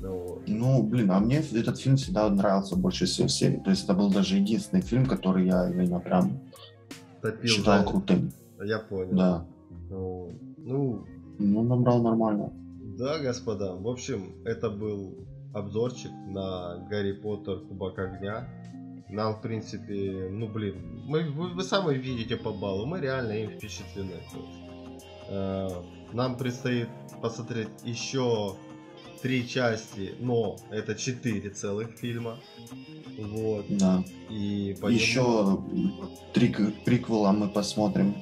Ну. Ну, блин, а мне этот фильм всегда нравился больше всего серии. То есть, это был даже единственный фильм, который я именно прям Топил считал за- крутым. Я понял. Да. Ну, ну, Ну, набрал нормально. да, господа, в общем, это был обзорчик на Гарри Поттер Кубок Огня. Нам, в принципе, ну, блин, мы, вы, вы сами видите по баллу, мы реально им впечатлены. Э, нам предстоит посмотреть еще три части, но это четыре целых фильма. Вот. Да. И по Еще три приквела мы посмотрим.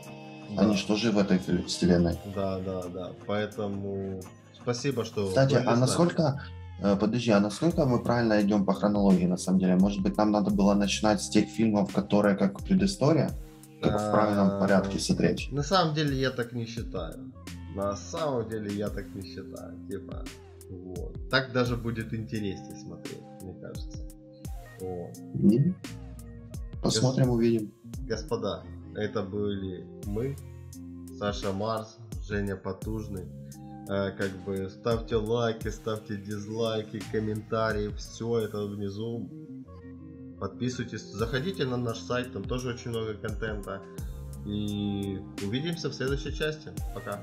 да, Они что же в этой вселенной? да, да, да. Поэтому спасибо, что. Кстати, а насколько... э, Подожди, а насколько мы правильно идем по хронологии, на самом деле? Может быть, нам надо было начинать с тех фильмов, которые как предыстория? Как в правильном А, порядке смотреть? На самом деле я так не считаю. На самом деле я так не считаю. Типа, вот. Так даже будет интереснее смотреть, мне кажется. Вот. Посмотрим, увидим. Господа, это были мы, Саша Марс, Женя Потужный. Э, как бы ставьте лайки, ставьте дизлайки, комментарии, все это внизу. Подписывайтесь, заходите на наш сайт, там тоже очень много контента. И увидимся в следующей части. Пока.